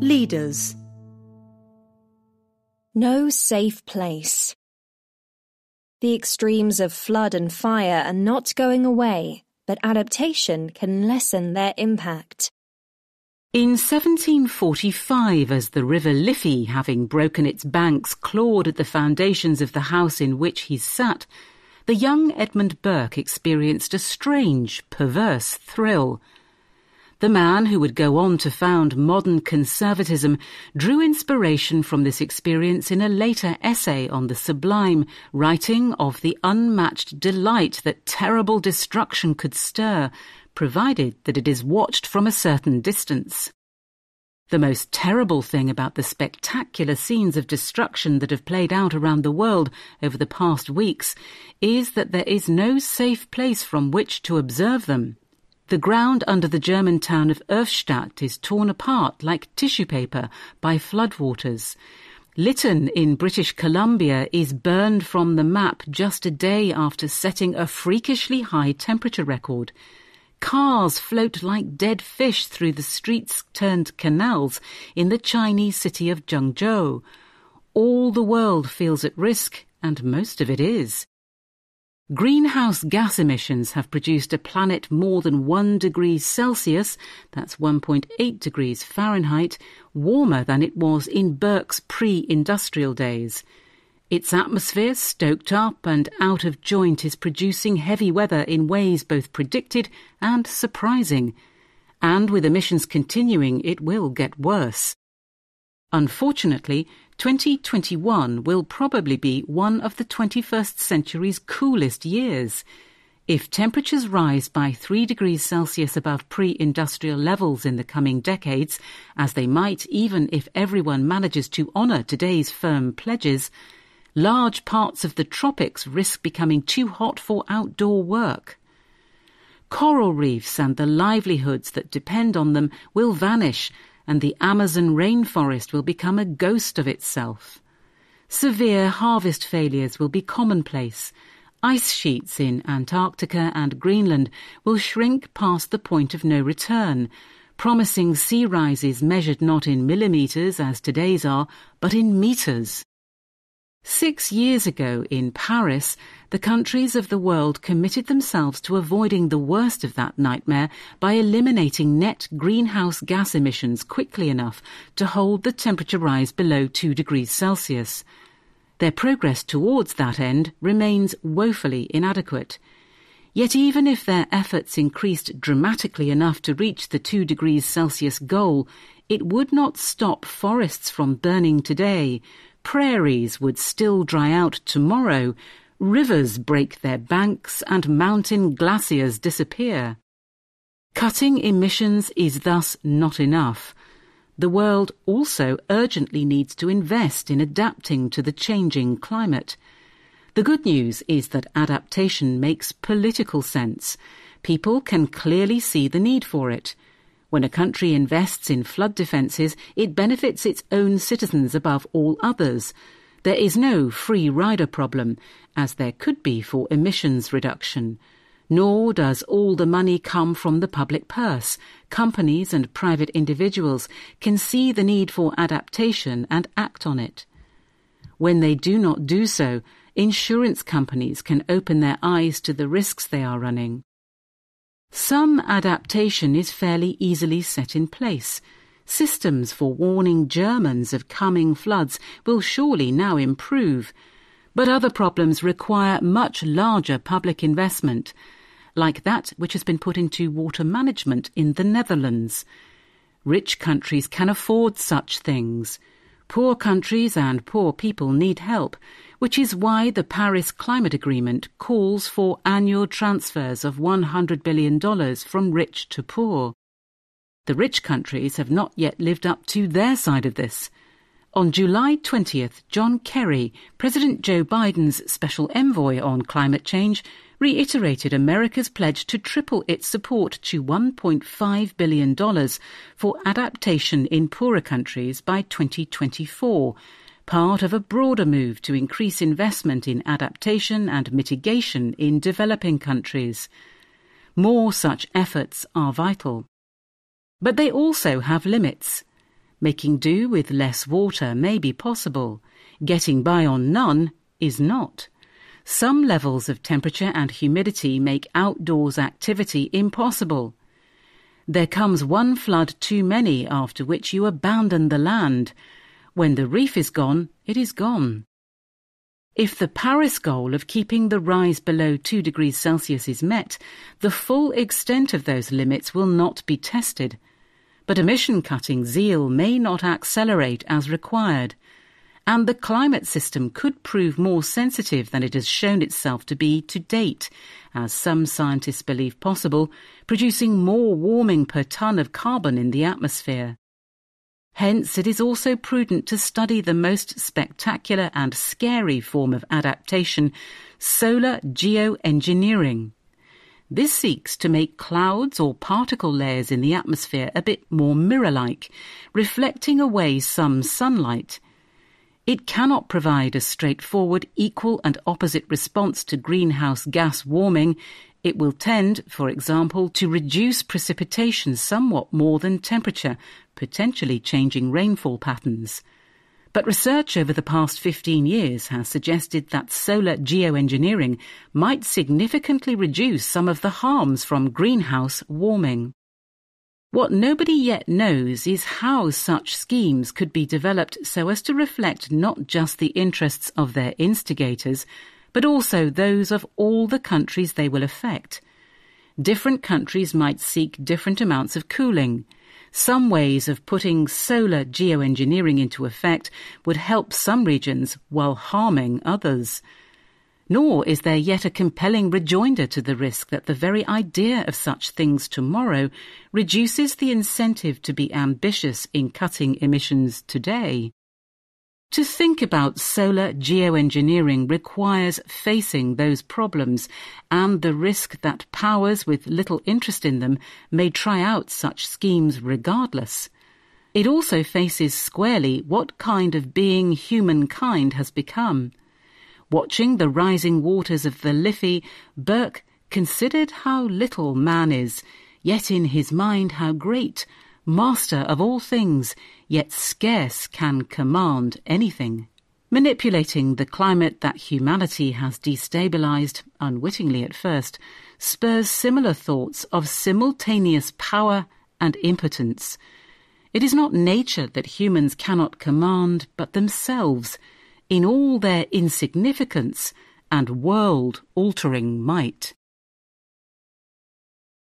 Leaders No safe place. The extremes of flood and fire are not going away, but adaptation can lessen their impact. In 1745, as the River Liffey, having broken its banks, clawed at the foundations of the house in which he sat, the young Edmund Burke experienced a strange, perverse thrill. The man who would go on to found modern conservatism drew inspiration from this experience in a later essay on the sublime, writing of the unmatched delight that terrible destruction could stir, provided that it is watched from a certain distance. The most terrible thing about the spectacular scenes of destruction that have played out around the world over the past weeks is that there is no safe place from which to observe them. The ground under the German town of Erftstadt is torn apart like tissue paper by floodwaters. Lytton in British Columbia is burned from the map just a day after setting a freakishly high temperature record. Cars float like dead fish through the streets turned canals in the Chinese city of Zhengzhou. All the world feels at risk, and most of it is. Greenhouse gas emissions have produced a planet more than 1 degree Celsius, that's 1.8 degrees Fahrenheit, warmer than it was in Burke's pre-industrial days. Its atmosphere, stoked up and out of joint, is producing heavy weather in ways both predicted and surprising. And with emissions continuing, it will get worse. Unfortunately, 2021 will probably be one of the 21st century's coolest years. If temperatures rise by 3 degrees Celsius above pre-industrial levels in the coming decades, as they might even if everyone manages to honour today's firm pledges, large parts of the tropics risk becoming too hot for outdoor work. Coral reefs and the livelihoods that depend on them will vanish and the Amazon rainforest will become a ghost of itself. Severe harvest failures will be commonplace. Ice sheets in Antarctica and Greenland will shrink past the point of no return, promising sea rises measured not in millimetres as today's are, but in metres. Six years ago in Paris, the countries of the world committed themselves to avoiding the worst of that nightmare by eliminating net greenhouse gas emissions quickly enough to hold the temperature rise below 2 degrees Celsius. Their progress towards that end remains woefully inadequate. Yet even if their efforts increased dramatically enough to reach the 2 degrees Celsius goal, it would not stop forests from burning today, prairies would still dry out tomorrow, rivers break their banks, and mountain glaciers disappear. Cutting emissions is thus not enough. The world also urgently needs to invest in adapting to the changing climate. The good news is that adaptation makes political sense. People can clearly see the need for it. When a country invests in flood defences, it benefits its own citizens above all others. There is no free rider problem, as there could be for emissions reduction. Nor does all the money come from the public purse. Companies and private individuals can see the need for adaptation and act on it. When they do not do so, insurance companies can open their eyes to the risks they are running. Some adaptation is fairly easily set in place. Systems for warning Germans of coming floods will surely now improve. But other problems require much larger public investment, like that which has been put into water management in the Netherlands. Rich countries can afford such things. Poor countries and poor people need help, which is why the Paris Climate Agreement calls for annual transfers of $100 billion from rich to poor. The rich countries have not yet lived up to their side of this. On July 20th, John Kerry, President Joe Biden's special envoy on climate change, reiterated America's pledge to triple its support to $1.5 billion for adaptation in poorer countries by 2024 part of a broader move to increase investment in adaptation and mitigation in developing countries. More such efforts are vital. But they also have limits. Making do with less water may be possible. Getting by on none is not. Some levels of temperature and humidity make outdoors activity impossible. There comes one flood too many after which you abandon the land. When the reef is gone, it is gone. If the Paris goal of keeping the rise below 2 degrees Celsius is met, the full extent of those limits will not be tested. But emission cutting zeal may not accelerate as required, and the climate system could prove more sensitive than it has shown itself to be to date, as some scientists believe possible, producing more warming per ton of carbon in the atmosphere. Hence, it is also prudent to study the most spectacular and scary form of adaptation, solar geoengineering. This seeks to make clouds or particle layers in the atmosphere a bit more mirror-like, reflecting away some sunlight. It cannot provide a straightforward equal and opposite response to greenhouse gas warming. It will tend, for example, to reduce precipitation somewhat more than temperature, potentially changing rainfall patterns. But research over the past 15 years has suggested that solar geoengineering might significantly reduce some of the harms from greenhouse warming. What nobody yet knows is how such schemes could be developed so as to reflect not just the interests of their instigators, but also those of all the countries they will affect. Different countries might seek different amounts of cooling, some ways of putting solar geoengineering into effect would help some regions while harming others. Nor is there yet a compelling rejoinder to the risk that the very idea of such things tomorrow reduces the incentive to be ambitious in cutting emissions today. To think about solar geoengineering requires facing those problems and the risk that powers with little interest in them may try out such schemes regardless. It also faces squarely what kind of being humankind has become. Watching the rising waters of the Liffey, Burke considered how little man is, yet in his mind how great, master of all things, yet scarce can command anything. Manipulating the climate that humanity has destabilized, unwittingly at first, spurs similar thoughts of simultaneous power and impotence. It is not nature that humans cannot command, but themselves, in all their insignificance and world altering might.